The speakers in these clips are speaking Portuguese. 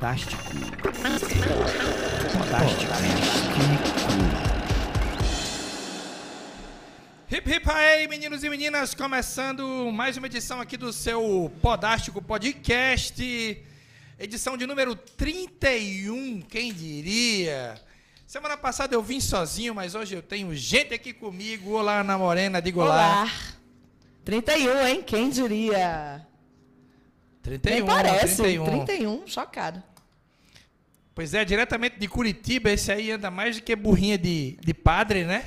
Podástico. Podástico. Hip hip aí, meninos e meninas, começando mais uma edição aqui do seu Podástico Podcast, edição de número 31, quem diria? Semana passada eu vim sozinho, mas hoje eu tenho gente aqui comigo. Olá, Ana Morena, diga olá. Olá. 31, hein? Quem diria? 31, Nem parece. 31. 31, chocado. Pois é, diretamente de Curitiba, esse aí anda mais do que burrinha de, de padre, né?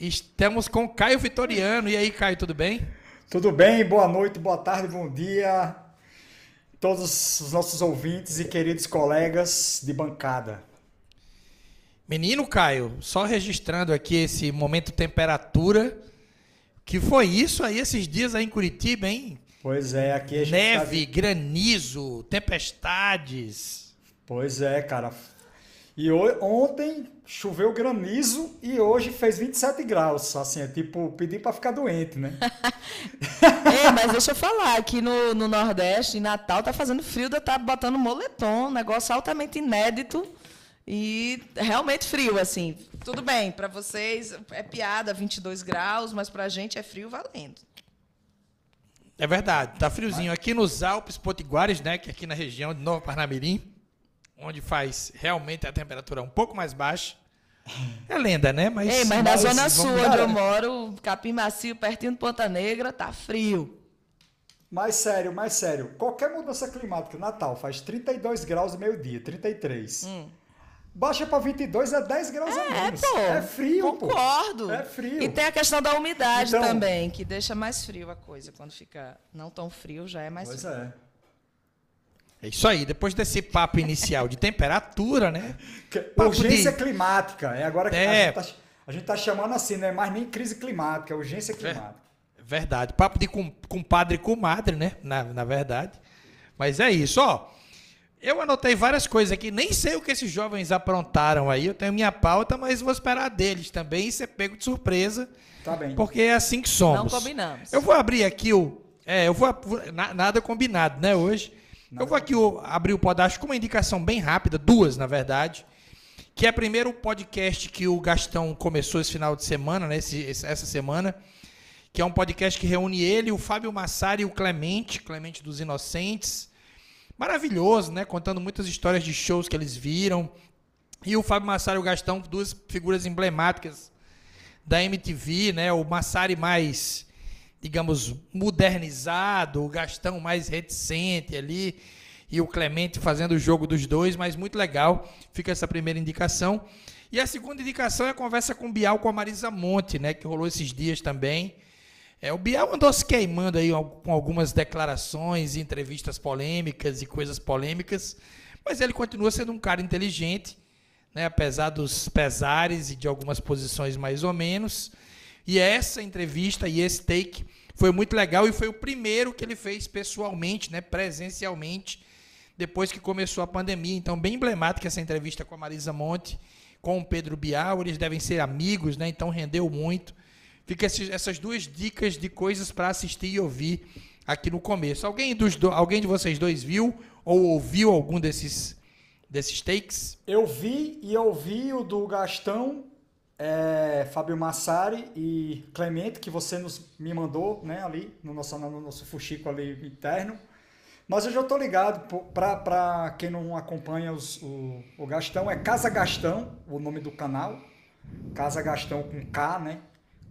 Estamos com Caio Vitoriano. E aí, Caio, tudo bem? Tudo bem? Boa noite, boa tarde, bom dia. Todos os nossos ouvintes e queridos colegas de bancada. Menino Caio, só registrando aqui esse momento temperatura. Que foi isso aí esses dias aí em Curitiba, hein? Pois é, aqui a gente Neve, tá- granizo, tempestades. Pois é, cara. E ontem choveu granizo e hoje fez 27 graus. Assim, é tipo pedir pra ficar doente, né? É, mas deixa eu falar, aqui no, no Nordeste, em Natal, tá fazendo frio, tá botando moletom, um negócio altamente inédito e realmente frio, assim. Tudo bem, para vocês é piada, 22 graus, mas pra gente é frio valendo. É verdade, tá friozinho. Aqui nos Alpes Potiguares, né? Que é aqui na região de Nova Parnamirim, onde faz realmente a temperatura um pouco mais baixa. É lenda, né? Mas, Ei, mas na mas Zona Sul, onde eu moro, Capim Macio, pertinho de Ponta Negra, tá frio. Mais sério, mais sério. Qualquer mudança climática, Natal faz 32 graus no meio-dia, 33. Baixa pra 22 é 10 graus a Hum. É, menos. pô. é frio, pô. Concordo. É frio. E tem a questão da umidade Então- também, que deixa mais frio a coisa. Quando fica não tão frio, já é mais Pois frio. é. É isso aí, depois desse papo inicial de temperatura, né? Que- Papo Urgência de- climática. É agora que É. a, gente tá, a gente tá chamando assim, não é mais nem crise climática, é urgência climática. Verdade. Papo de com- compadre e comadre, né? Na, na verdade. Mas é isso, ó. Eu anotei várias coisas aqui, nem sei o que esses jovens aprontaram aí. Eu tenho minha pauta, mas vou esperar deles também e ser pego de surpresa, Tá bem. porque é assim que somos. Não combinamos. Eu vou abrir aqui o. É, eu vou. vou- na- nada combinado, né, hoje. Eu vou aqui abrir o Podaço com uma indicação bem rápida, duas, na verdade. Que é primeiro o podcast que o Gastão começou esse final de semana, né, esse- essa semana. Que é um podcast que reúne ele, o Fábio Massari e o Clemente, Clemente dos Inocentes. Maravilhoso, né? Contando muitas histórias de shows que eles viram. E o Fábio Massari e o Gastão, duas figuras emblemáticas da MTV, né? O Massari mais, digamos, modernizado, o Gastão mais reticente ali, e o Clemente fazendo o jogo dos dois, mas muito legal. Fica essa primeira indicação. E a segunda indicação é a conversa com o Bial com a Marisa Monte, né? Que rolou esses dias também. É, o Bial andou se queimando aí com algumas declarações, entrevistas polêmicas e coisas polêmicas, mas ele continua sendo um cara inteligente, né, apesar dos pesares e de algumas posições mais ou menos. E essa entrevista e esse take foi muito legal e foi o primeiro que ele fez pessoalmente, né, presencialmente, depois que começou a pandemia. Então, bem emblemática essa entrevista com a Marisa Monte, com o Pedro Bial. Eles devem ser amigos, né, então rendeu muito. Fica esses- essas duas dicas de coisas para assistir e ouvir aqui no começo. Alguém, dos do- alguém de vocês dois viu ou ouviu algum desses, desses takes? Eu vi e ouvi o do Gastão, é, Fábio Massari e Clemente, que você nos, me mandou, né, ali, no nosso, no nosso fuxico ali interno. Mas eu já tô ligado, pra quem não acompanha os- o, o Gastão, é Casa Gastão, o nome do canal. Casa Gastão com K, né?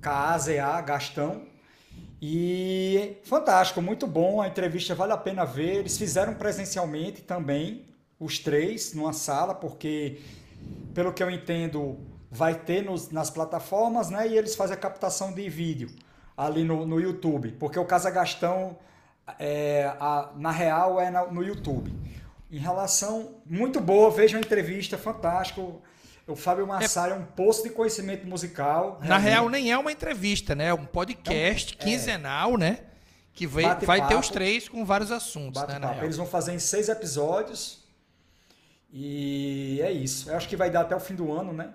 K-A-Z-A, Gastão. E fantástico, muito bom. A entrevista vale a pena ver. Eles fizeram presencialmente também, os três, numa sala, porque, pelo que eu entendo, vai ter nos- nas plataformas, né? E eles fazem a captação de vídeo ali no, no YouTube. Porque o Casa Gastão, é, a- na real, é na- no YouTube. Em relação. Muito boa, vejam a entrevista, fantástico. O Fábio Massari é, um poço de conhecimento musical. Na realmente. real, nem é uma entrevista, né? É um podcast quinzenal, né? Que vai, vai ter os três com vários assuntos, né? Eles vão fazer em seis episódios. E é isso. Eu acho que vai dar até o fim do ano, né?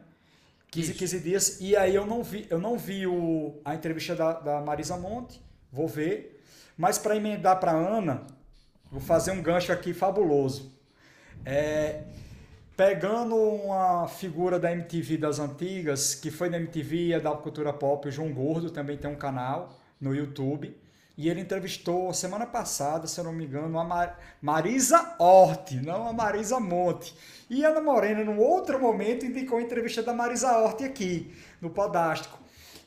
15, Isso. 15 dias. E aí eu não vi, eu não vi o, a entrevista da, da Marisa Monte. Vou ver. Mas para emendar para Ana, vou fazer um gancho aqui fabuloso. É, pegando uma figura da MTV das antigas, que foi da MTV, é da cultura pop, o João Gordo também tem um canal no YouTube. E ele entrevistou semana passada, se eu não me engano, a Mar Marisa Hort, não a Marisa Monte. E a Ana Morena, num outro momento, indicou a entrevista da Marisa Hort aqui, no Podástico.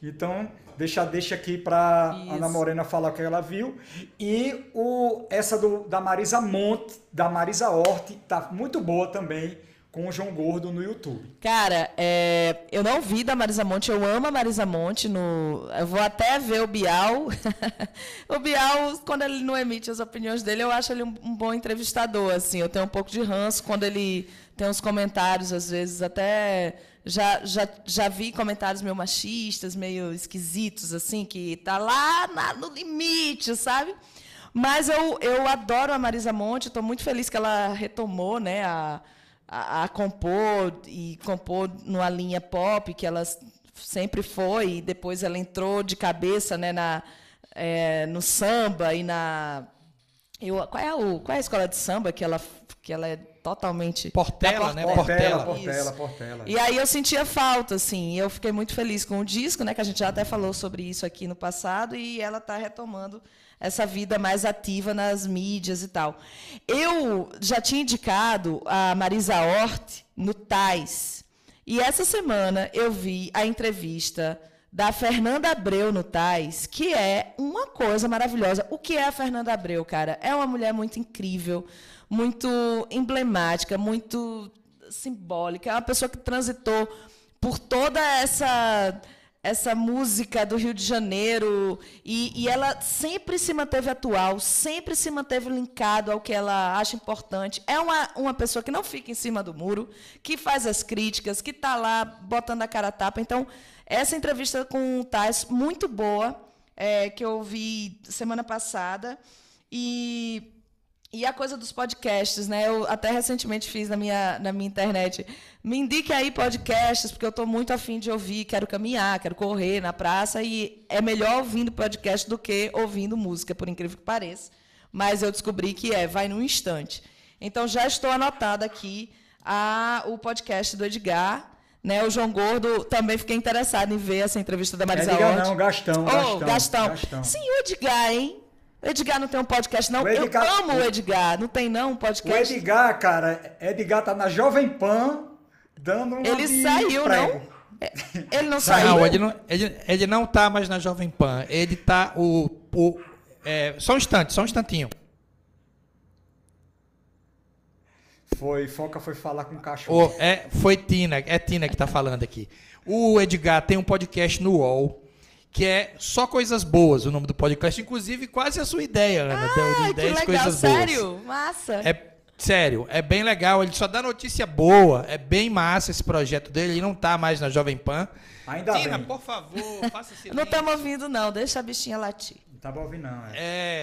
Então, deixa, deixa aqui para Ana Morena falar o que ela viu. E o, essa do, da Marisa Monte, da Marisa Hort, tá muito boa também com o João Gordo no YouTube. Cara, é, eu não vi da Marisa Monte, eu amo a Marisa Monte. No, eu vou até ver o Bial. o Bial, quando ele não emite as opiniões dele, eu acho ele um, um, bom entrevistador. Assim, eu tenho um pouco de ranço quando ele tem uns comentários, às vezes até já, já, já vi comentários meio machistas, meio esquisitos, assim, que tá lá na, no limite, sabe? Mas eu, eu adoro a Marisa Monte, estou muito feliz que ela retomou né, a, a, a, compor e compor numa linha pop que ela sempre foi, e depois ela entrou de cabeça né, na, é, no samba e na. Eu, qual, é o, qual é a escola de samba que ela, que ela é totalmente. Portela, né? Portela, Portela, Portela. E aí eu sentia falta, assim. Eu fiquei muito feliz com o disco, né? Que a gente já até falou sobre isso aqui no passado, e ela está retomando essa vida mais ativa nas mídias e tal. Eu já tinha indicado a Marisa Hort no Tais. E essa semana eu vi a entrevista da Fernanda Abreu no Tais, que é uma coisa maravilhosa. O que é a Fernanda Abreu, cara? É uma mulher muito incrível, muito emblemática, muito simbólica. É uma pessoa que transitou por toda essa essa música do Rio de Janeiro e, e, ela sempre se manteve atual, sempre se manteve linkado ao que ela acha importante. É uma, uma pessoa que não fica em cima do muro, que faz as críticas, que está lá botando a cara a tapa. Então, essa entrevista com o Tais, muito boa, é, que eu vi semana passada. E e a coisa dos podcasts, né? Eu até recentemente fiz na minha, na minha internet. Me indique aí podcasts, porque eu estou muito afim de ouvir, quero caminhar, quero correr na praça, e é melhor ouvindo podcast do que ouvindo música, por incrível que pareça. Mas eu descobri que é, vai num instante. Então já estou anotada aqui a, o podcast do Edgar. Né, o João Gordo também fiquei interessado em ver essa entrevista da Marisa Edgar não, Gastão, oh, Gastão, Gastão. Gastão. Sim, o Edgar, hein? Edgar não tem um podcast, não. Edgar, eu amo o Edgar. Não tem, não, um podcast. O Edgar, cara, Edgar tá na Jovem Pan dando um. Ele saiu, não? É, ele não saiu? Não, ele não, ele, ele não tá mais na Jovem Pan. Ele tá. O, o, é, só um instante, só um instantinho. Foi, Foca foi falar com o cachorro. O, é, foi Tina, é Tina que tá falando aqui. O Edgar tem um podcast no UOL que é só coisas boas o nome do podcast, inclusive quase a sua ideia, Ana, ah, de 10 que legal, coisas sério? boas. Massa. É sério, é bem legal, ele só dá notícia boa, é bem massa esse projeto dele, ele não tá mais na Jovem Pan. Ainda Tina, bem. por favor, faça silêncio. Não estamos ouvindo não, deixa a bichinha latir. Não tava ouvindo não, é.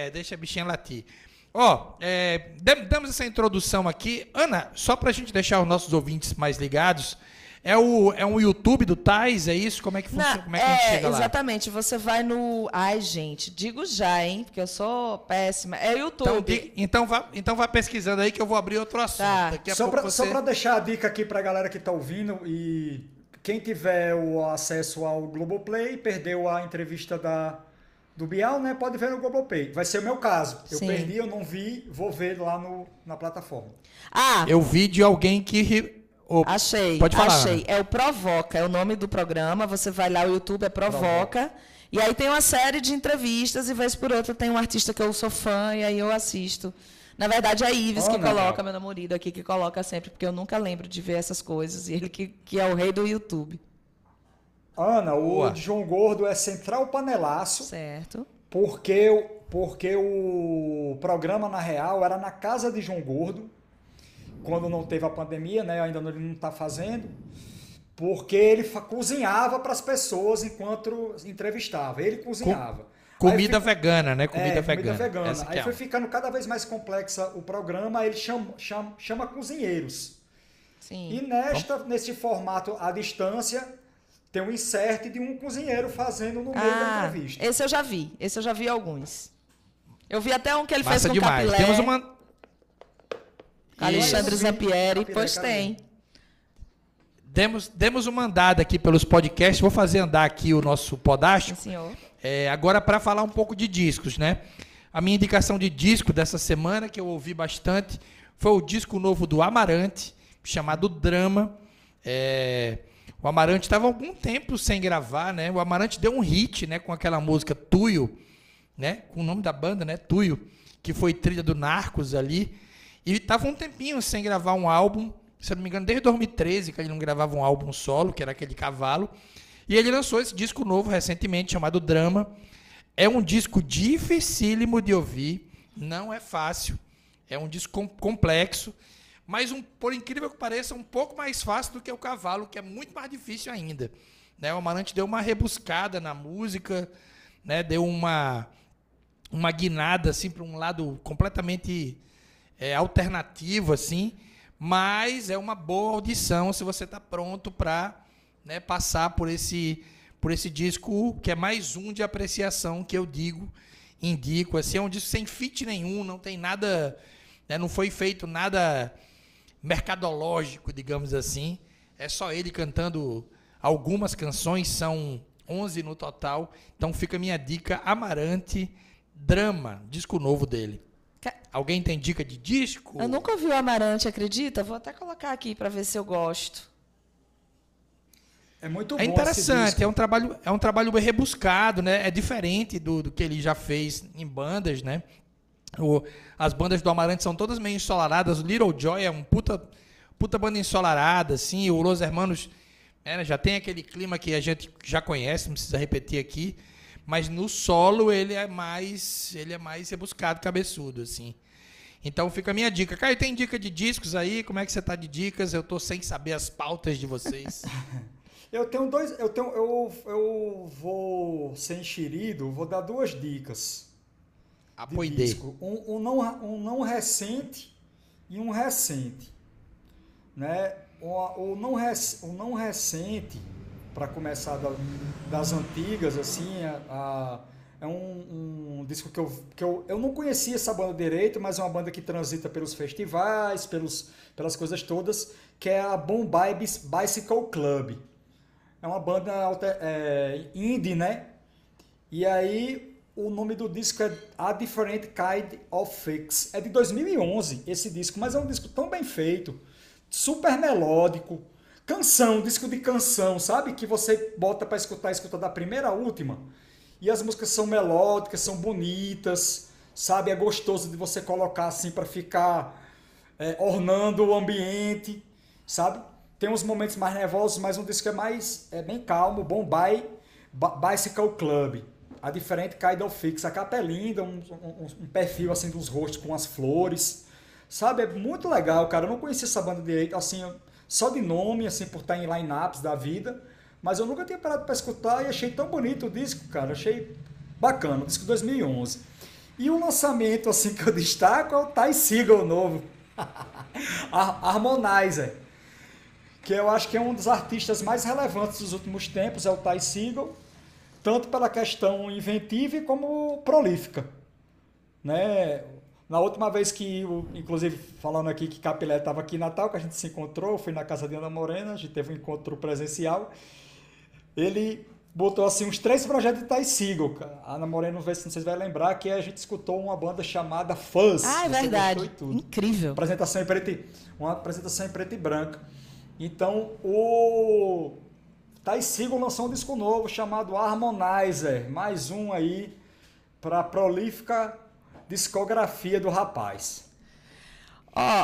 É, deixa a bichinha latir. Ó, é, damos essa introdução aqui. Ana, só pra gente deixar os nossos ouvintes mais ligados, é, o, é um YouTube do Tais, é isso? Como é que funciona? Não, Como é que é, a gente chega lá? Exatamente. Você vai no. Ai, gente, digo já, hein? Porque eu sou péssima. É YouTube. Então, então, vá, então vá pesquisando aí que eu vou abrir outro assunto. Tá. Daqui a só para você... Só deixar a dica aqui para a galera que está ouvindo e quem tiver o acesso ao Globoplay, perdeu a entrevista da, do Bial, né? Pode ver no Globoplay. Vai ser o meu caso. Eu Sim. perdi, eu não vi, vou ver lá no, na plataforma. Ah! Eu vi de alguém que Achei. Pode falar. Achei. É o Provoca, é o nome do programa. Você vai lá, o YouTube é Provoca. Provoca. E aí tem uma série de entrevistas e vez por outra tem um artista que eu sou fã e aí eu assisto. Na verdade, é a Ives oh, que coloca, meu namorado aqui, que coloca sempre, porque eu nunca lembro de ver essas coisas. E ele que, que é o rei do YouTube. Ana, o de João Gordo é Central Panelaço. Certo. Porque, porque o programa, na real, era na casa de João Gordo quando não teve a pandemia, né? Ainda ele não está fazendo, porque ele cozinhava para as pessoas enquanto entrevistava. Ele cozinhava. comida vegana, né? Comida é, vegana. Comida vegana. Aí é. foi ficando cada vez mais complexa o programa, ele chama, chama, chama cozinheiros. Sim. E nesta, Bom. nesse formato à distância, tem um insert de um cozinheiro fazendo no meio ah, da entrevista. Esse eu já vi. Esse eu já vi alguns. Eu vi até um que ele Massa fez com demais. capilé. Temos uma, Alexandre Zampieri, pois tem. Demos, demos uma andada aqui pelos podcasts. Vou fazer andar aqui o nosso podástico. senhor. É, agora, para falar um pouco de discos, né? A minha indicação de disco dessa semana, que eu ouvi bastante, foi o disco novo do Amarante, chamado Drama. É, o Amarante estava algum tempo sem gravar, né? O Amarante deu um hit, né? Com aquela música Tuyo, né? Com o nome da banda, né? Tuyo, que foi trilha do Narcos ali. E estava um tempinho sem gravar um álbum, se eu não me engano, desde 2013 que ele não gravava um álbum solo, que era aquele cavalo. E ele lançou esse disco novo recentemente, chamado Drama. É um disco dificílimo de ouvir, não é fácil. É um disco com- complexo, mas um, por incrível que pareça, um pouco mais fácil do que o Cavalo, que é muito mais difícil ainda. Né? O Amarante deu uma rebuscada na música, né? deu uma, uma guinada assim, para um lado completamente é, alternativo, assim, mas é uma boa audição se você está pronto para né, passar por esse, por esse disco, que é mais um de apreciação que eu digo, indico. Assim, é um disco sem fit nenhum, não tem nada, né, não foi feito nada mercadológico, digamos assim. É só ele cantando algumas canções, são 11 no total. Então fica a minha dica, Amarante, Drama, disco novo dele. Alguém tem dica de disco? Eu nunca ouvi o Amarante, acredita? Vou até colocar aqui para ver se eu gosto. É muito É bom esse interessante, disco. é um trabalho, é um trabalho bem rebuscado, né? É diferente do, do que ele já fez em bandas, né? O- as bandas do Amarante são todas meio ensolaradas. O Little Joy é um puta, puta banda ensolarada, assim. O Los Hermanos né, já tem aquele clima que a gente já conhece, não precisa repetir aqui. Mas no solo ele é mais, ele é mais rebuscado, cabeçudo, assim. Então fica a minha dica. Caio, tem dica de discos aí? Como é que você tá de dicas? Eu tô sem saber as pautas de vocês. Eu tenho dois. Eu, tenho, eu, eu vou ser enxerido, vou dar duas dicas. de Apoiei. disco. Um, um, não, um não recente e um recente. Né? O, o, não, rec- o não recente, para começar da- das antigas, assim, a- a- é um, um disco que, eu, que eu, eu não conhecia essa banda direito, mas é uma banda que transita pelos festivais, pelos, pelas coisas todas, que é a Bombay Bicycle Club. É uma banda alter- é, indie, né? E aí o nome do disco é A Different Kind of Fix. É de 2011 esse disco, mas é um disco tão bem feito, super melódico, canção, disco de canção, sabe? Que você bota para escutar, escuta da primeira à última. E as músicas são melódicas, são bonitas, sabe? É gostoso de você colocar assim para ficar é, ornando o ambiente, sabe? Tem uns momentos mais nervosos, mas um disco é mais é bem calmo, Bombay Ba- Bicycle Club. A diferente Kind of Fix. A capa é linda, um, um- um perfil assim dos rostos com as flores. Sabe, é muito legal, cara. Eu não conhecia essa banda direito, assim, só de nome, assim, por estar em line-ups da vida. Mas eu nunca tinha parado para escutar e achei tão bonito o disco, cara. Achei bacana, o disco 2011. E o lançamento, assim, que eu destaco é o Ty Seagal novo. Har- Harmonizer. Que eu acho que é um dos artistas mais relevantes dos últimos tempos, é o Ty Seagal. Tanto pela questão inventiva como prolífica. Né? Na última vez que, inclusive falando aqui que Capilé estava aqui em Natal, que a gente se encontrou, fui na casa de Ana Morena, a gente teve um encontro presencial. Ele botou assim uns três projetos de Ty Seagal. cara. A Ana Morena, não sei se vocês vão lembrar, que a gente escutou uma banda chamada Fuzz. Ah, é verdade. Incrível. apresentação em preto e, uma apresentação em preto e branco. Então, o Ty Seagal lançou um disco novo chamado Harmonizer, mais um aí para a prolífica discografia do rapaz.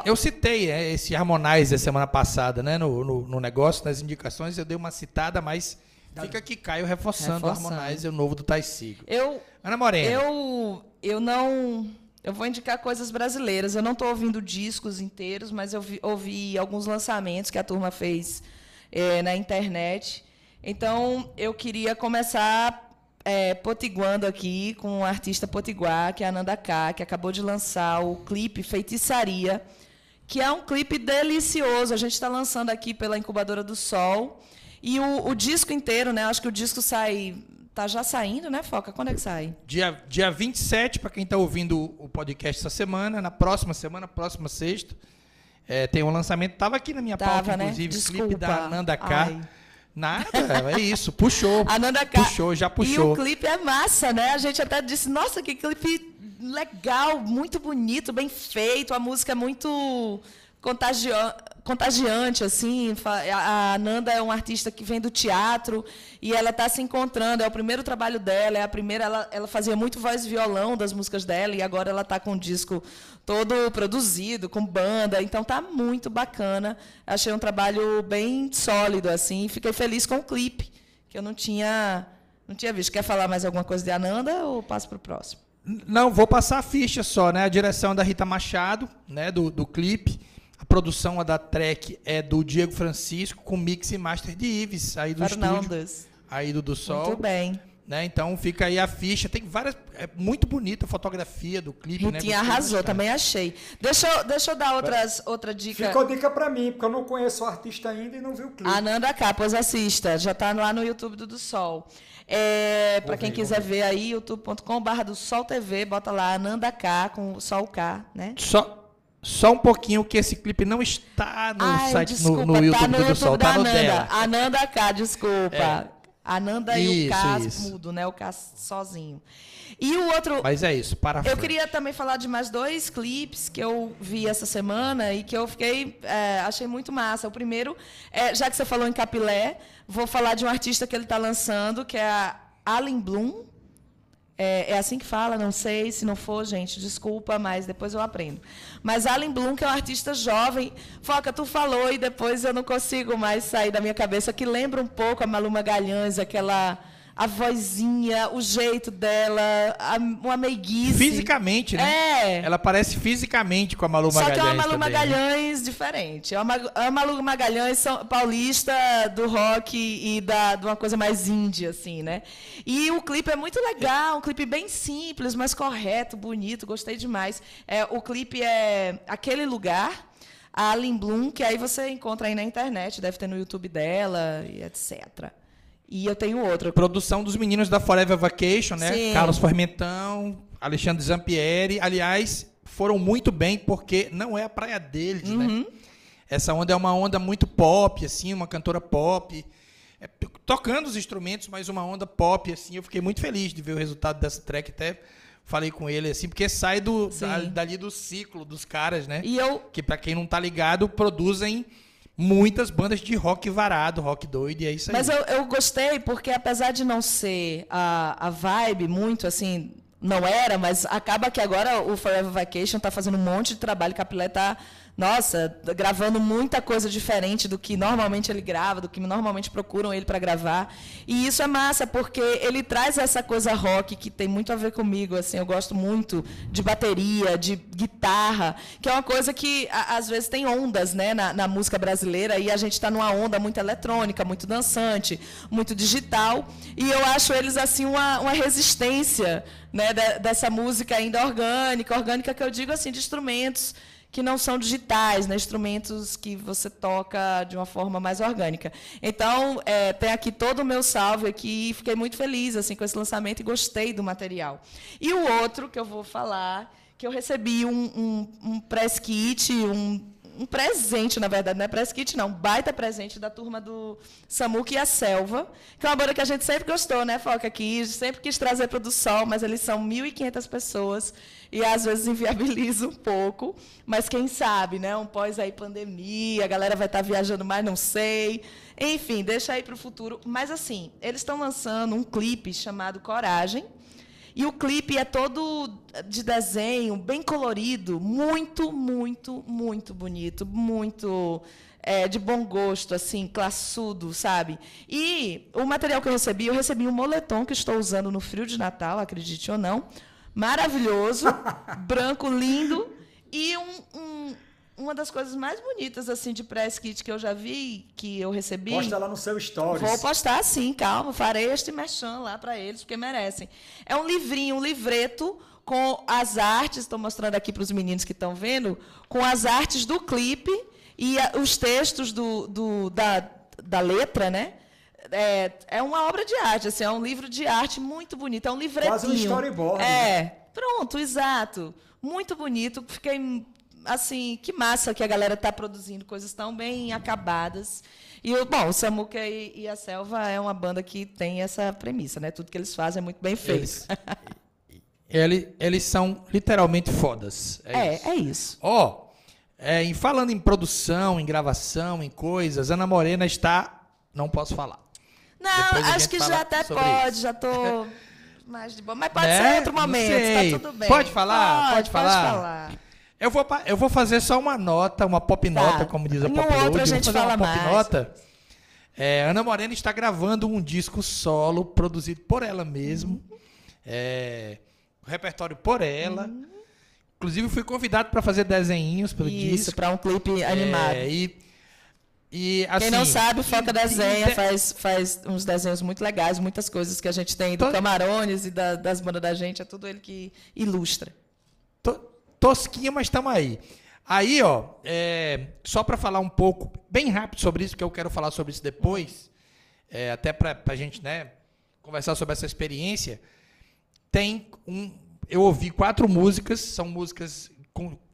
Eu citei é, esse Harmonizer semana passada, né? No, no, no negócio, nas indicações, eu dei uma citada, mas fica aqui, Caio, reforçando, Reforçando. o Harmonizer, o novo do Seagal. eu, Ana Morena, eu, eu não. Eu vou indicar coisas brasileiras. Eu não estou ouvindo discos inteiros, mas eu vi- ouvi alguns lançamentos que a turma fez eh, na internet. Então, eu queria começar eh, potiguando aqui com o artista potiguar, que é a Nanda K, que acabou de lançar o clipe Feitiçaria, que é um clipe delicioso. A gente está lançando aqui pela Incubadora do Sol. E o, o disco inteiro, né? Acho que o disco sai. Tá já saindo, né, Foca? Quando é que sai? dia, dia 27, para quem está ouvindo o podcast essa semana, na próxima semana, próxima sexta, É, tem um lançamento, tava aqui na minha Tava, pauta, né? inclusive, Desculpa. clipe da Nanda K. Ai. Nada, é isso, puxou. A Nanda K. Puxou, já E puxou. o clipe é massa, né? A gente até disse, nossa, que clipe legal, muito bonito, bem feito, a música é muito contagiante, assim. A Nanda é uma artista que vem do teatro e ela está se encontrando. É o primeiro trabalho dela, é a primeira. Ela, ela fazia muito voz e violão das músicas dela e agora ela está com um disco todo produzido, com banda. Então tá muito bacana. Achei um trabalho bem sólido, assim. Fiquei feliz com o clipe, que eu não tinha. Não tinha visto. Quer falar mais alguma coisa de Ananda ou passo para o próximo? Não, vou passar a ficha só, né? A direção da Rita Machado, né? Do, do clipe. Produção a da track é do Diego Francisco, com mix e master de Ives, aí do estúdio, Fernandes. aí do do Sol. Muito bem. Né? Então fica aí a ficha. Tem várias. É muito bonita a fotografia do clipe, né? Gostei arrasou, também achei. Deixa eu, deixa eu dar outras, outra dica. Ficou dica pra mim, porque eu não conheço o artista ainda e não vi o clipe. Ananda K, pois assista. Já está lá no YouTube do Do Sol. É, para quem quiser ver aí, youtube.com.br do Sol TV, bota lá Ananda K, com o K, né? Só, só um pouquinho que esse clipe não está no Ai, site, desculpa, no, no YouTube tá no do YouTube Sol, da tá no Ananda. dela. Ananda K, desculpa. Ananda e o Isso, K isso. mudo, né? O K sozinho. E o outro, Mas é isso, para Eu frente. queria também falar de mais dois clipes que eu vi essa semana e que eu fiquei é, achei muito massa. O primeiro, é, já que você falou em Capilé, vou falar de um artista que ele está lançando, que é a Allen Bloom. É, é assim que fala, não sei. Se não for, gente, desculpa, mas depois eu aprendo. Mas Allen Bloom, que é um artista jovem. Foca, tu falou e depois eu não consigo mais sair da minha cabeça, que lembra um pouco a Malu Magalhães, aquela. A vozinha, o jeito dela, a, uma meiguice. Fisicamente, né? É. Ela parece fisicamente com a Malu Só Magalhães. que é uma Malu também, né? Magalhães diferente. É uma, é uma Malu Magalhães são, paulista do rock e da, de uma coisa mais indie, assim, né? E o clipe é muito legal, um clipe bem simples, mas correto, bonito, gostei demais. É, o clipe é Aquele Lugar, a Alin Bloom, que aí você encontra aí na internet, deve ter no YouTube dela e etc. E eu tenho outro. Produção dos meninos da Forever Vacation, né? Sim. Carlos Formentão, Alexandre Zampieri. Aliás, foram muito bem porque não é a praia deles, Uhum. né? Essa onda é uma onda muito pop, assim, uma cantora pop. É, tocando os instrumentos, mas uma onda pop, assim. Eu fiquei muito feliz de ver o resultado dessa track. Até falei com ele, assim, porque sai do, da- dali do ciclo dos caras, né? E eu Que, pra quem não tá ligado, produzem muitas bandas de rock varado, rock doido, e é isso aí. Mas eu, eu gostei porque, apesar de não ser a, a vibe muito assim, não era, mas acaba que agora o Forever Vacation está fazendo um monte de trabalho. Capilé tá, nossa, gravando muita coisa diferente do que normalmente ele grava, do que normalmente procuram ele para gravar. E isso é massa, porque ele traz essa coisa rock que tem muito a ver comigo. Assim, eu gosto muito de bateria, de guitarra, que é uma coisa que a- às vezes tem ondas né, na, na música brasileira e a gente está numa onda muito eletrônica, muito dançante, muito digital. E eu acho eles assim uma, uma resistência né, de- dessa música ainda orgânica, orgânica que eu digo assim, de instrumentos que não são digitais, né? instrumentos que você toca de uma forma mais orgânica. Então, é, tem aqui todo o meu salve aqui, fiquei muito feliz assim com esse lançamento e gostei do material. E o outro que eu vou falar, que eu recebi um, um, um press kit, um, um presente, na verdade, não é press kit, não, um baita presente da turma do Samuque e a Selva, que é uma banda que a gente sempre gostou, né, Foca, aqui, sempre quis trazer para o Sol, mas eles são 1.500 pessoas e às vezes inviabiliza um pouco, mas quem sabe, né, um pós aí pandemia, a galera vai estar viajando mais, não sei, enfim, deixa aí para o futuro. Mas assim, eles estão lançando um clipe chamado Coragem, e o clipe é todo de desenho, bem colorido, muito, muito, muito bonito, muito é, de bom gosto, assim, classudo, sabe? E o material que eu recebi, eu recebi um moletom que estou usando no frio de Natal, acredite ou não, maravilhoso, branco, lindo, e um- um- uma das coisas mais bonitas assim de press kit que eu já vi, que eu recebi. Posta lá no seu stories. Vou postar sim, calma. Farei este merchan lá para eles, porque merecem. É um livrinho, um livreto com as artes, estou mostrando aqui para os meninos que estão vendo, com as artes do clipe e os textos do, do- da, da letra, né? É, é uma obra de arte, assim, é um livro de arte muito bonito, é um livretinho. Quase um storyboard, É, pronto, exato. Muito bonito. Fiquei assim, que massa que a galera está produzindo coisas tão bem acabadas. E, o- bom, o Samuca e, e a Selva é uma banda que tem essa premissa, né? Tudo que eles fazem é muito bem feito. Eles, eles, eles são literalmente fodas. É, É, isso. é. Ó, é, em falando em produção, em gravação, em coisas, Ana Morena está. Não posso falar. Não, acho que já até pode, isso. já tô mais de boa. Mas pode Né? ser outro momento, tá tudo bem. Pode falar? Pode Pode, falar? falar. Eu vou, eu vou fazer só uma nota, uma pop nota, como diz a pop outro Load. a gente fala mais. nota. É, Ana Morena está gravando um disco solo produzido por ela mesmo. É, o repertório por ela. Inclusive fui convidado para fazer desenhinhos pelo Isso, disco. para um clipe animado. É, e, e assim, Quem não sabe, Foca Desenha e- faz, faz uns desenhos muito legais, muitas coisas que a gente tem do Tô- Camarones e da- das bandas da gente, é tudo ele que ilustra. To- tosquinha, mas estamos aí. Aí, ó, é, só para falar um pouco, bem rápido sobre isso, porque eu quero falar sobre isso depois, é, até para a gente né, conversar sobre essa experiência. Tem um. Eu ouvi quatro músicas, são músicas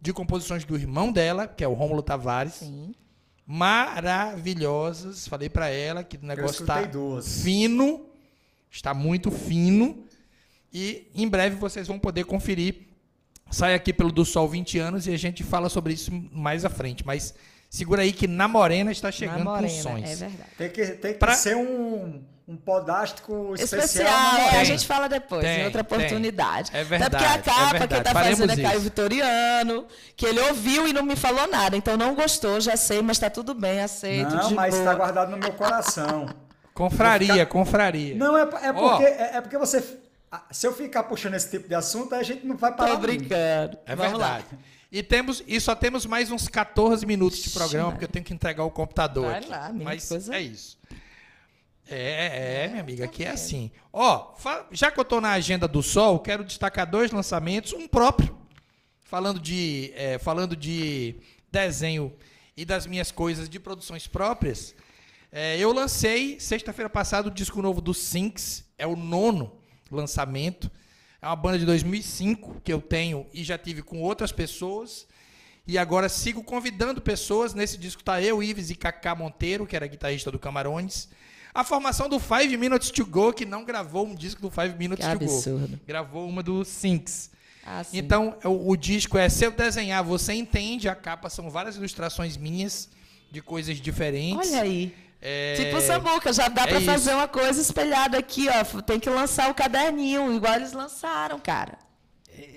de composições do irmão dela, que é o Rômulo Tavares. Sim. Maravilhosas. Falei para ela que o negócio está fino, está muito fino. E em breve vocês vão poder conferir. Sai aqui pelo Do Sol 20 anos e a gente fala sobre isso mais à frente. Mas segura aí que na Morena está chegando Na Morena, com sons. É verdade. Tem que, tem que Pra- ser um, um podástico especial. Especial, é, a gente fala depois, Tem, em outra tem. oportunidade. É Até porque a verdade, é capa verdade. quem tá Faremos fazendo é Caio. Vitoriano, que ele ouviu e não me falou nada, então não gostou, já sei, mas tá tudo bem, aceito. Não, de mas está guardado no meu coração. Confraria, confraria. Não, é, é, porque, é, é porque você. Ah, Se eu ficar puxando esse tipo de assunto, a gente não vai parar. Tô brincando. É Vamos lá. verdade. E, temos, e só temos mais uns 14 minutos de programa, porque eu tenho que entregar o computador Vai aqui. lá, menino, Mas coisa- é isso. É, é, minha amiga, aqui é assim. Ó, já que eu tô na agenda do Sol, quero destacar dois lançamentos, um próprio, falando de, é, falando de desenho e das minhas coisas de produções próprias. É, eu lancei sexta-feira passada o disco novo do Sinks, é o nono lançamento. É uma banda de 2005 que eu tenho e já tive com outras pessoas. E agora sigo convidando pessoas. Nesse disco tá eu, Ives e Kaká Monteiro, que era guitarrista do Camarones. A formação do Five Minutes to Go, que não gravou um disco do Five Minutes Que to Go. absurdo. Gravou uma do Sinks. Ah, sim. Então, o, o disco é Se Eu Desenhar, Você Entende. A capa são várias ilustrações minhas de coisas diferentes. Olha aí. É, Tipo o Samuca, já dá é pra fazer uma coisa espelhada aqui, ó. Tem que lançar o caderninho, igual eles lançaram, cara.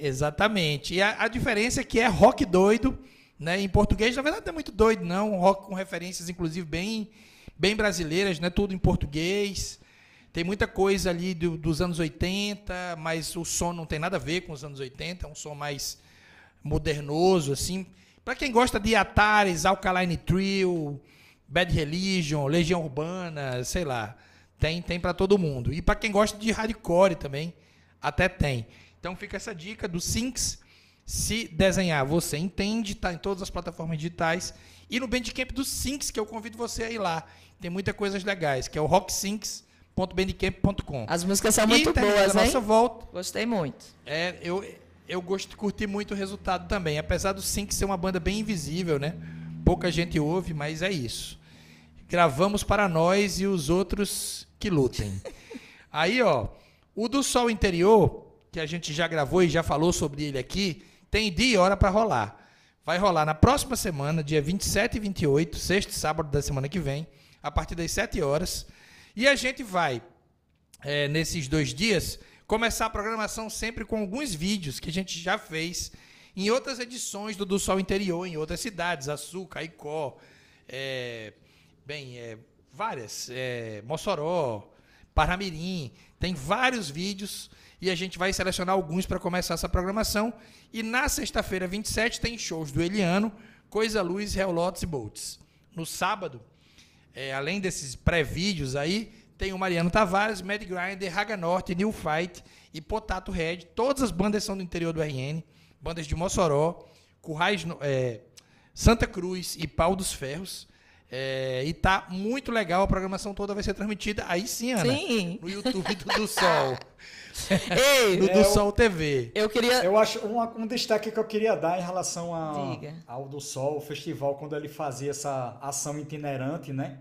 Exatamente. E a, a diferença é que é rock doido, né? Em português, na verdade, não é muito doido, não. Um rock com referências, inclusive, bem, bem brasileiras, né? Tudo em português. Tem muita coisa ali do- dos anos 80, mas o som não tem nada a ver com os anos 80, é um som mais modernoso, assim. Para quem gosta de Ataris, Alkaline Trio, Bad Religion, Legião Urbana, sei lá, tem tem para todo mundo. E para quem gosta de hardcore também, até tem. Então fica essa dica do Sinks. Se desenhar, você entende, tá em todas as plataformas digitais. E no Bandcamp do Sinks, que eu convido você a ir lá. Tem muitas coisas legais, que é o rocksinks.bandcamp.com. As músicas são E muito terminando boas, hein? nossa volta, Gostei muito. é, eu, eu gosto de curtir muito o resultado também. Apesar do Sync ser uma banda bem invisível, né? Pouca gente ouve, mas é isso. Gravamos para nós e os outros que lutem. Aí, ó, o do Sol Interior, que a gente já gravou e já falou sobre ele aqui, tem dia e hora para rolar. Vai rolar na próxima semana, dia 27 e 28, sexta e sábado da semana que vem, a partir das 7 horas. E a gente vai é, nesses dois dias, começar a programação sempre com alguns vídeos que a gente já fez em outras edições do Do Sol Interior, em outras cidades, Açu, Caicó, é, bem, é, várias, é, Mossoró, Paramirim, tem vários vídeos e a gente vai selecionar alguns para começar essa programação. E na sexta-feira, 27, tem shows do Eliano, Coisa Luz, Hell Lots e Bolts. No sábado, é, além desses pré-vídeos aí, tem o Mariano Tavares, Mad Grinder, Raga Norte, New Fight e Potato Red. Todas as bandas são do interior do RN. Bandas de Mossoró, Currais, é, Santa Cruz e Pau dos Ferros. É, e tá muito legal, a programação toda vai ser transmitida aí sim, Ana. Sim. No YouTube do, do Sol. Ei, do, do É, Sol TV. eu queria. Eu acho um, um destaque que eu queria dar em relação a- Diga. ao do Sol, o festival, quando ele fazia essa ação itinerante, né?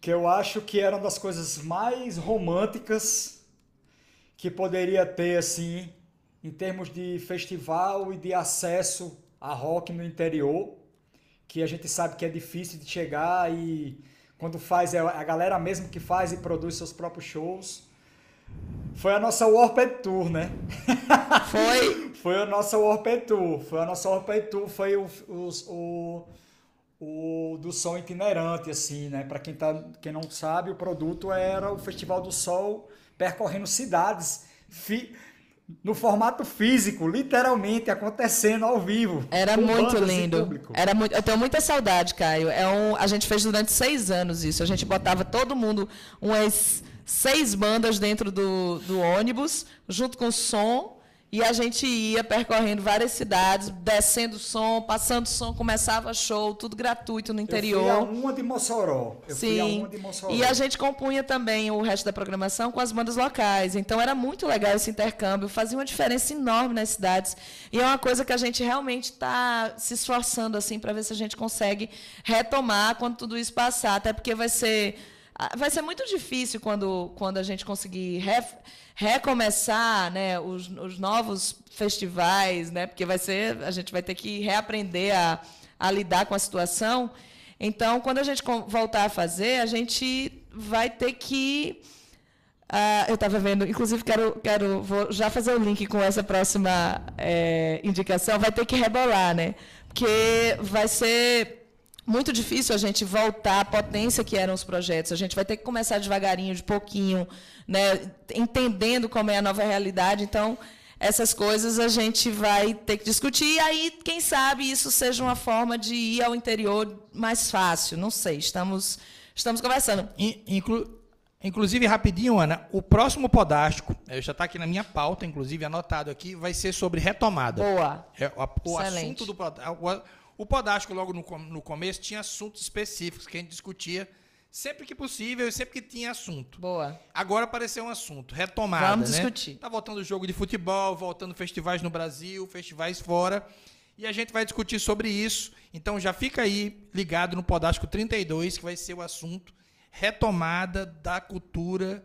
Que eu acho que era uma das coisas mais românticas que poderia ter, assim, em termos de festival e de acesso a rock no interior, que a gente sabe que é difícil de chegar e quando faz é a galera mesmo que faz e produz seus próprios shows. Foi a nossa Warped Tour, né? Foi. Foi a nossa Warped Tour. Foi a nossa Warped Tour, foi o, os- o, o, do som itinerante, assim, né? Para quem, tá, quem não sabe, o produto era o Festival do Sol percorrendo cidades fi- no formato físico, literalmente acontecendo ao vivo. Era muito lindo. Era muito, eu tenho muita saudade, Caio. É um, a gente fez durante seis anos isso. A gente botava todo mundo, umas seis bandas dentro do, do ônibus, junto com som, e a gente ia percorrendo várias cidades, descendo som, passando som, começava show, tudo gratuito no Eu fui a interior. uma de Mossoró. Eu fui a Sim. uma de Mossoró. E a gente compunha também o resto da programação com as bandas locais. Então era muito legal esse intercâmbio, fazia uma diferença enorme nas cidades. E é uma coisa que a gente realmente está se esforçando assim para ver se a gente consegue retomar quando tudo isso passar, até porque vai ser vai ser muito difícil quando, quando a gente conseguir re- recomeçar né, os, os novos festivais, né, porque vai ser a gente vai ter que reaprender a, a lidar com a situação. Então, quando a gente voltar a fazer, a gente vai ter que. ah, eu estava vendo, inclusive quero, quero vou já fazer o link com essa próxima eh, indicação. Vai ter que rebolar, né? Porque vai ser muito difícil a gente voltar à potência que eram os projetos. A gente vai ter que começar devagarinho, de pouquinho, né? entendendo como é a nova realidade. Então, essas coisas a gente vai ter que discutir. E aí, quem sabe, isso seja uma forma de ir ao interior mais fácil. Não sei, estamos, estamos conversando. In- inclu- inclusive, rapidinho, Ana, o próximo podástico, eh, já está aqui na minha pauta, inclusive anotado aqui, vai ser sobre retomada. Boa. É, o, o assunto do pod- o, podástico logo no, no começo tinha assuntos específicos que a gente discutia sempre que possível e sempre que tinha assunto. Boa. Agora apareceu um assunto, retomada. Vamos né? discutir. Tá voltando o jogo de futebol, voltando festivais no Brasil, festivais fora. E a gente vai discutir sobre isso. Então já fica aí ligado no Podástico 32, que vai ser o assunto retomada da cultura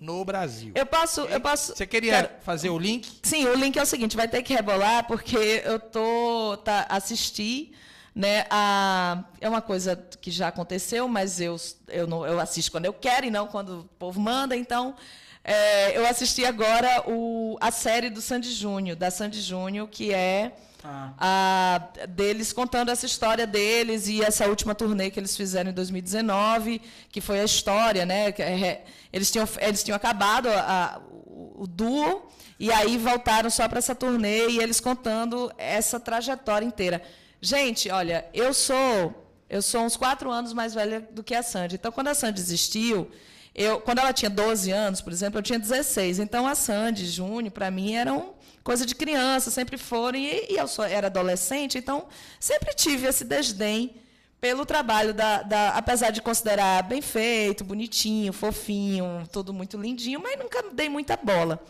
no Brasil. Eu posso. Eu posso Você queria quero- fazer o link? Sim, o link é o seguinte, vai ter que rebolar porque eu tô tá assisti, né, a é uma coisa que já aconteceu, mas eu eu não eu assisto quando eu quero e não quando o povo manda, então é, eu assisti agora o, a série do Sandy Júnior, da Sandy Júnior, que é Ah. a, deles contando essa história deles e essa última turnê que eles fizeram em 2019, que foi a história, né? que é- Eles tinham, eles tinham acabado a- o, o duo e aí voltaram só para essa turnê e eles contando essa trajetória inteira. Gente, olha, eu sou eu sou uns quatro anos mais velha do que a Sandy. Então, quando a Sandy existiu, eu, quando ela tinha 12 anos, por exemplo, eu tinha 16. Então, a Sandy, Júnior, para mim, eram coisa de criança, sempre foram. E, e eu só era adolescente, então sempre tive esse desdém pelo trabalho da, da- Apesar de considerar bem feito, bonitinho, fofinho, tudo muito lindinho, mas nunca dei muita bola.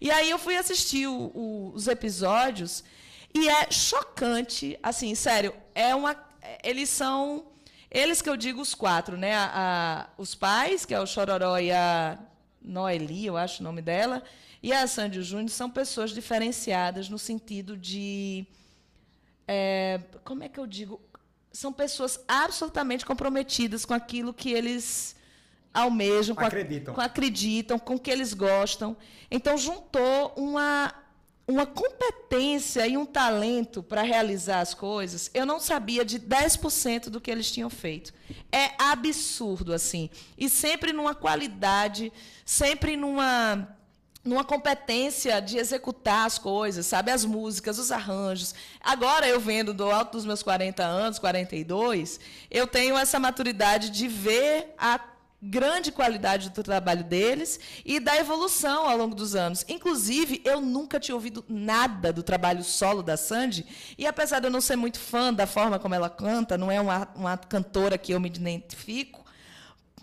E aí eu fui assistir o- o- os episódios e é chocante, assim, sério, é uma. Eles são. Eles que eu digo os quatro, né? A- a- os pais, que é o Chororó e a Noeli, eu acho o nome dela, e a Sandy Júnior são pessoas diferenciadas no sentido de. é, como é que eu digo? São pessoas absolutamente comprometidas com aquilo que eles almejam, com a- Acreditam. com acreditam, com o que eles gostam. Então, juntou uma, uma competência e um talento para realizar as coisas. Eu não sabia de 10% do que eles tinham feito. É absurdo, assim. E sempre numa qualidade, sempre numa numa competência de executar as coisas, sabe? As músicas, os arranjos. Agora, eu vendo do alto dos meus 40 anos, 42, eu tenho essa maturidade de ver a grande qualidade do trabalho deles e da evolução ao longo dos anos. Inclusive, eu nunca tinha ouvido nada do trabalho solo da Sandy, e apesar de eu não ser muito fã da forma como ela canta, não é uma, uma cantora que eu me identifico,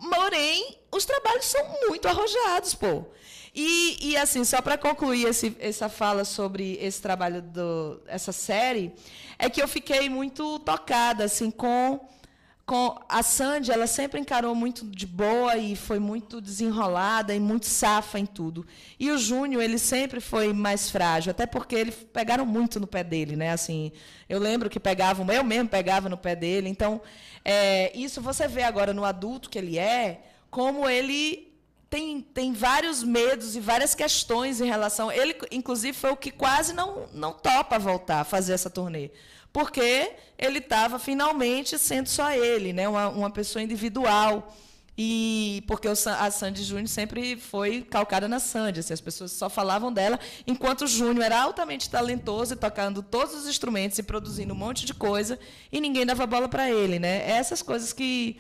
porém, os trabalhos são muito arrojados, pô. E, e assim, só para concluir esse, essa fala sobre esse trabalho, do, essa série, é que eu fiquei muito tocada assim com com a Sandy, ela sempre encarou muito de boa e foi muito desenrolada e muito safa em tudo. E o Júnior, ele sempre foi mais frágil, até porque eles pegaram muito no pé dele, né? Assim, eu lembro que pegavam, eu mesmo pegava no pé dele. Então, é, isso você vê agora no adulto que ele é, como ele tem, tem vários medos e várias questões em relação. Ele, inclusive, foi o que quase não, não topa voltar a fazer essa turnê porque ele estava finalmente sendo só ele, né? uma, uma pessoa individual. E porque a Sandy Júnior sempre foi calcada na Sandy, assim, as pessoas só falavam dela, enquanto o Júnior era altamente talentoso e tocando todos os instrumentos e produzindo um monte de coisa, e ninguém dava bola para ele, né? Essas coisas que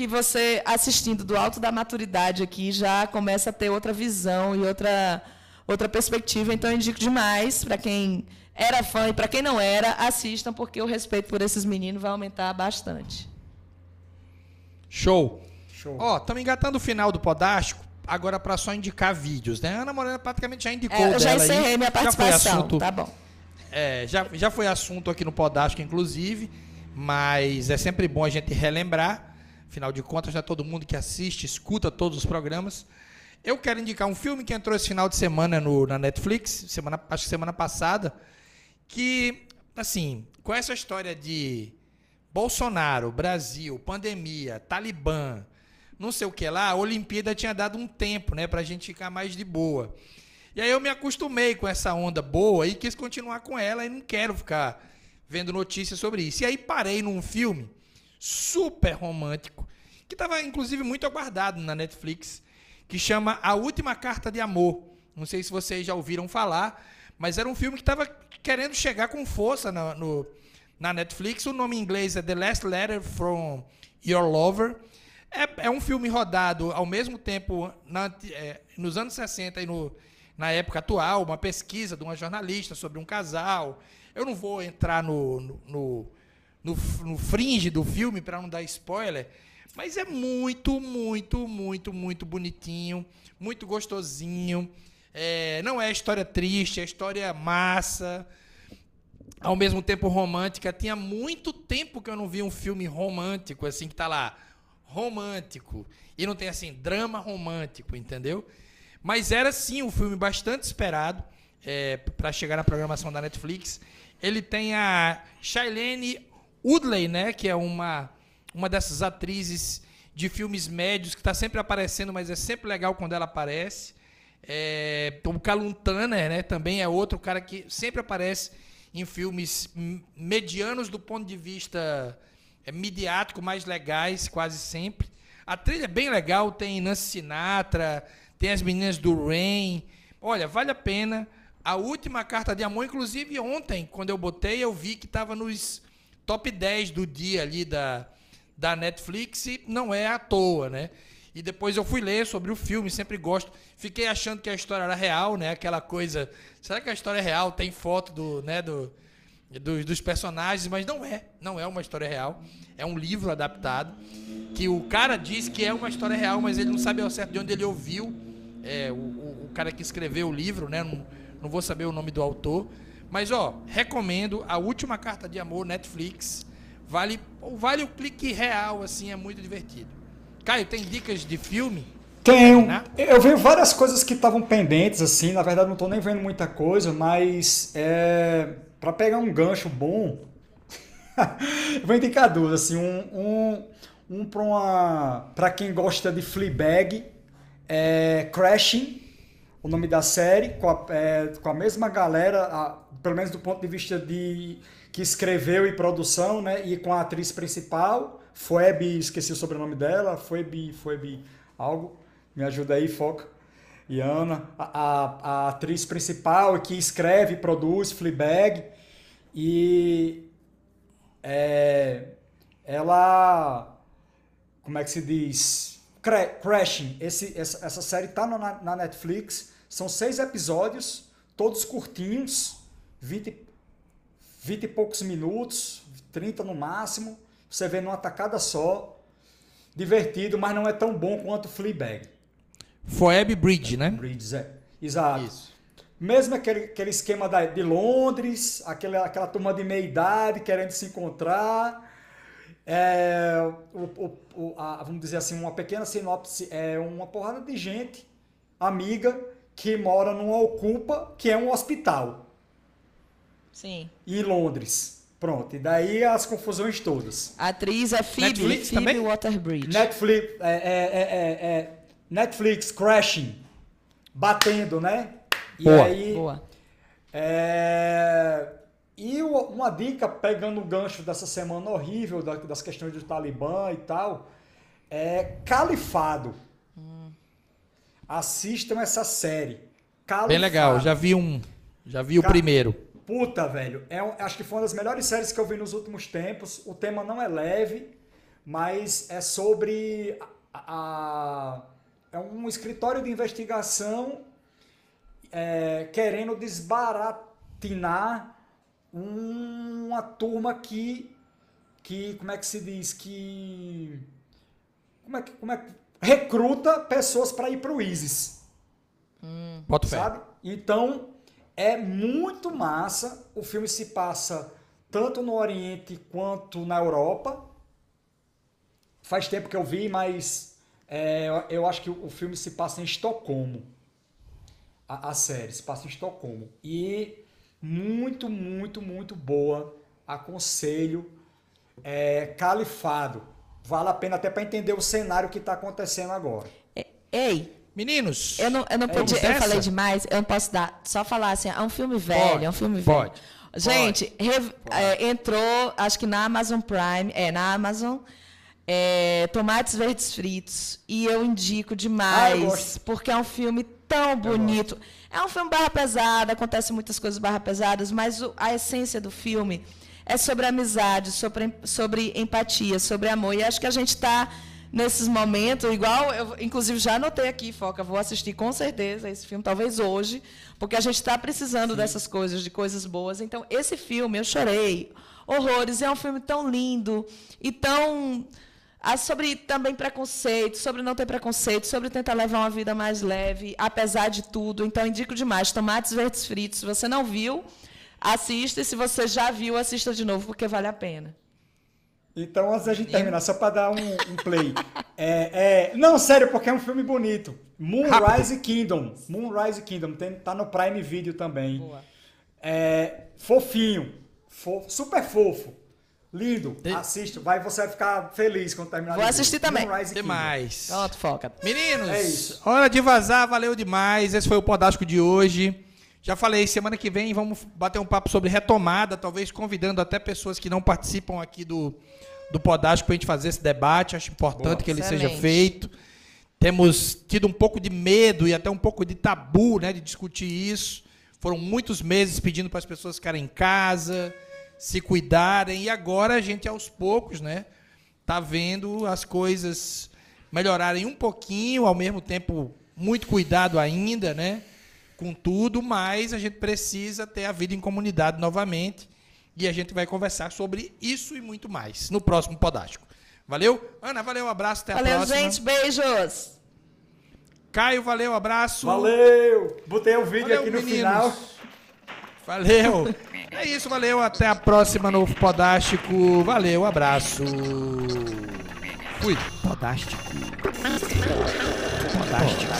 que você assistindo do alto da maturidade aqui já começa a ter outra visão e outra outra perspectiva, então eu indico demais para quem era fã e para quem não era, assistam, porque o respeito por esses meninos vai aumentar bastante. Show. Show. Ó, estamos engatando o final do Podástico, agora para só indicar vídeos, né? A Ana Morena praticamente já indicou é, eu já encerrei aí. minha participação, assunto, tá bom. É, já, já foi assunto aqui no Podástico, inclusive, mas é sempre bom a gente relembrar, afinal de contas, já todo mundo que assiste, escuta todos os programas. Eu quero indicar um filme que entrou esse final de semana no, na Netflix, semana, acho que semana passada, que, assim, com essa história de Bolsonaro, Brasil, pandemia, Talibã, não sei o que lá, a Olimpíada tinha dado um tempo, né, pra gente ficar mais de boa. E aí eu me acostumei com essa onda boa e quis continuar com ela e não quero ficar vendo notícias sobre isso. E aí parei num filme super romântico, que estava inclusive muito aguardado na Netflix, que chama A Última Carta de Amor. Não sei se vocês já ouviram falar, mas era um filme que estava querendo chegar com força na, no, na Netflix. O nome em inglês é The Last Letter from Your Lover. É, é um filme rodado ao mesmo tempo na, é, nos anos 60 e no, na época atual, uma pesquisa de uma jornalista sobre um casal. Eu não vou entrar no, no, no, no, no fringe do filme para não dar spoiler, mas é muito, muito, muito, muito bonitinho, muito gostosinho. É, não é história triste, é história massa, ao mesmo tempo romântica. Tinha muito tempo que eu não vi um filme romântico, assim, que tá lá, romântico. E não tem, assim, drama romântico, entendeu? Mas era, sim, um filme bastante esperado é, para chegar na programação da Netflix. Ele tem a Shailene Woodley, né, que é uma, uma dessas atrizes de filmes médios que está sempre aparecendo, mas é sempre legal quando ela aparece. É, o Calum Tanner, né, também é outro cara que sempre aparece em filmes medianos do ponto de vista é, midiático, mais legais, quase sempre. A trilha é bem legal, tem Nancy Sinatra, tem as meninas do Rain. Olha, vale a pena. A última carta de amor, inclusive ontem, quando eu botei, eu vi que estava nos top 10 do dia ali da, da Netflix e não é à toa, né? E depois eu fui ler sobre o filme, sempre gosto. Fiquei achando que a história era real, né? Aquela coisa. Será que a história é real? Tem foto do, né, do, do, dos personagens, mas não é. Não é uma história real. É um livro adaptado. Que o cara diz que é uma história real, mas ele não sabe ao certo de onde ele ouviu. É, o, o, o cara que escreveu o livro, né? Não, não vou saber o nome do autor. Mas, ó, recomendo a última carta de amor, Netflix. Vale, vale o clique real, assim, é muito divertido. Caio, tem dicas de filme? Tenho. Né? Eu vi várias coisas que estavam pendentes, assim. Na verdade, não estou nem vendo muita coisa, mas é, para pegar um gancho bom, vou indicar duas. Assim, um, um, um para quem gosta de Fleabag, é Crashing, o nome da série, com a, é, com a mesma galera, a, pelo menos do ponto de vista de que escreveu e produção, né? E com a atriz principal. Phoebe, esqueci o sobrenome dela, Phoebe, Phoebe algo, me ajuda aí, foca. E Ana, a, a, a atriz principal que escreve, produz Fleabag e é, ela, como é que se diz? Cra Crashing, esse, essa, essa série tá na, na Netflix. São seis episódios, todos curtinhos, 20, 20 e poucos minutos, 30 no máximo. Você vê numa tacada só. Divertido, mas não é tão bom quanto Fleabag. Phoebe Bridge, né? Bridges, é. Exato. Isso. Mesmo aquele, aquele esquema da- de Londres, aquele, aquela turma de meia idade querendo se encontrar. É, o- o- o- a- vamos dizer assim, uma pequena sinopse é uma porrada de gente, amiga, que mora numa ocupa, que é um hospital, Sim. em Londres. Pronto, e daí as confusões todas. A atriz é Phoebe, Netflix Phoebe também? Waterbridge. Netflix, é, é, é, é, é, Netflix crashing, batendo, né? E Boa. aí, Boa. É, E uma dica, pegando o gancho dessa semana horrível da- das questões do Talibã e tal, é Califado. Assistam essa série. Califado. Bem legal, já vi um. Já vi o primeiro. Puta, velho. É acho que foi uma das melhores séries que eu vi nos últimos tempos. O tema não é leve, mas é sobre. A, a- é um escritório de investigação é, querendo desbaratinar uma turma que. que como é que se diz? Que. Como é que. Como é que recruta pessoas para ir para o ISIS Bota fé. sabe? Então é muito massa. O filme se passa tanto no Oriente quanto na Europa. Faz tempo que eu vi, mas é, eu- acho que o o filme se passa em Estocolmo. A, a série se passa em Estocolmo. E muito, muito, muito boa. Aconselho. É, Califado. Vale a pena até para entender o cenário que está acontecendo agora. Ei, Meninos. eu não, eu não vamos podia. Eu falei demais, eu não posso dar. Só falar assim, é um filme velho, Pode, é um filme pode, velho. Gente, rev- é, entrou, acho que na Amazon Prime, é, na Amazon, é, Tomates Verdes Fritos. E eu indico Ah, eu demais, porque é um filme tão bonito. É um filme barra pesada, acontecem muitas coisas barra pesadas, mas o- a essência do filme é sobre amizade, sobre, sobre empatia, sobre amor. E acho que a gente está nesses momentos, igual eu, inclusive, já anotei aqui, Foca, vou assistir com certeza esse filme, talvez hoje, porque a gente está precisando dessas coisas, de coisas boas. Então, esse filme, eu chorei horrores. É um filme tão lindo e tão. Ah, sobre também preconceito, sobre não ter preconceito, sobre tentar levar uma vida mais leve, apesar de tudo. Então, indico demais. Tomates verdes fritos. Se você não viu, assista. E se você já viu, assista de novo, porque vale a pena. Então, antes da gente terminar, só para dar um, um play. É, é- não, sério, porque é um filme bonito. Moonrise Kingdom. Moonrise Kingdom. Tem, tá no Prime Video também. Boa. É, fofinho. Fo- super fofo. Lindo. De- Assista. Vai, você vai ficar feliz quando terminar Vou assistir também. Moonrise Kingdom. Demais. Pronto, foca. Meninos, É isso. hora de vazar, valeu demais. Esse foi o Podástico de hoje. Já falei, semana que vem vamos bater um papo sobre retomada, talvez convidando até pessoas que não participam aqui do, do Podástico para a gente fazer esse debate. Acho importante Boa. que ele Excelente. seja feito. Temos tido um pouco de medo e até um pouco de tabu né, de discutir isso. Foram muitos meses pedindo para as pessoas ficarem em casa, se cuidarem, e agora a gente, aos poucos, né, tá vendo as coisas melhorarem um pouquinho, ao mesmo tempo, muito cuidado ainda, né? Com tudo, mas a gente precisa ter a vida em comunidade novamente. E a gente vai conversar sobre isso e muito mais no próximo Podástico. Valeu? Ana, valeu, um abraço, até a Valeu, próxima. gente. Beijos. Caio, valeu, abraço. Valeu! Botei o vídeo Valeu, aqui no meninos. final. Valeu. É isso, valeu. Até a próxima no Podástico. Valeu, abraço. Fui. Podástico. Podástico.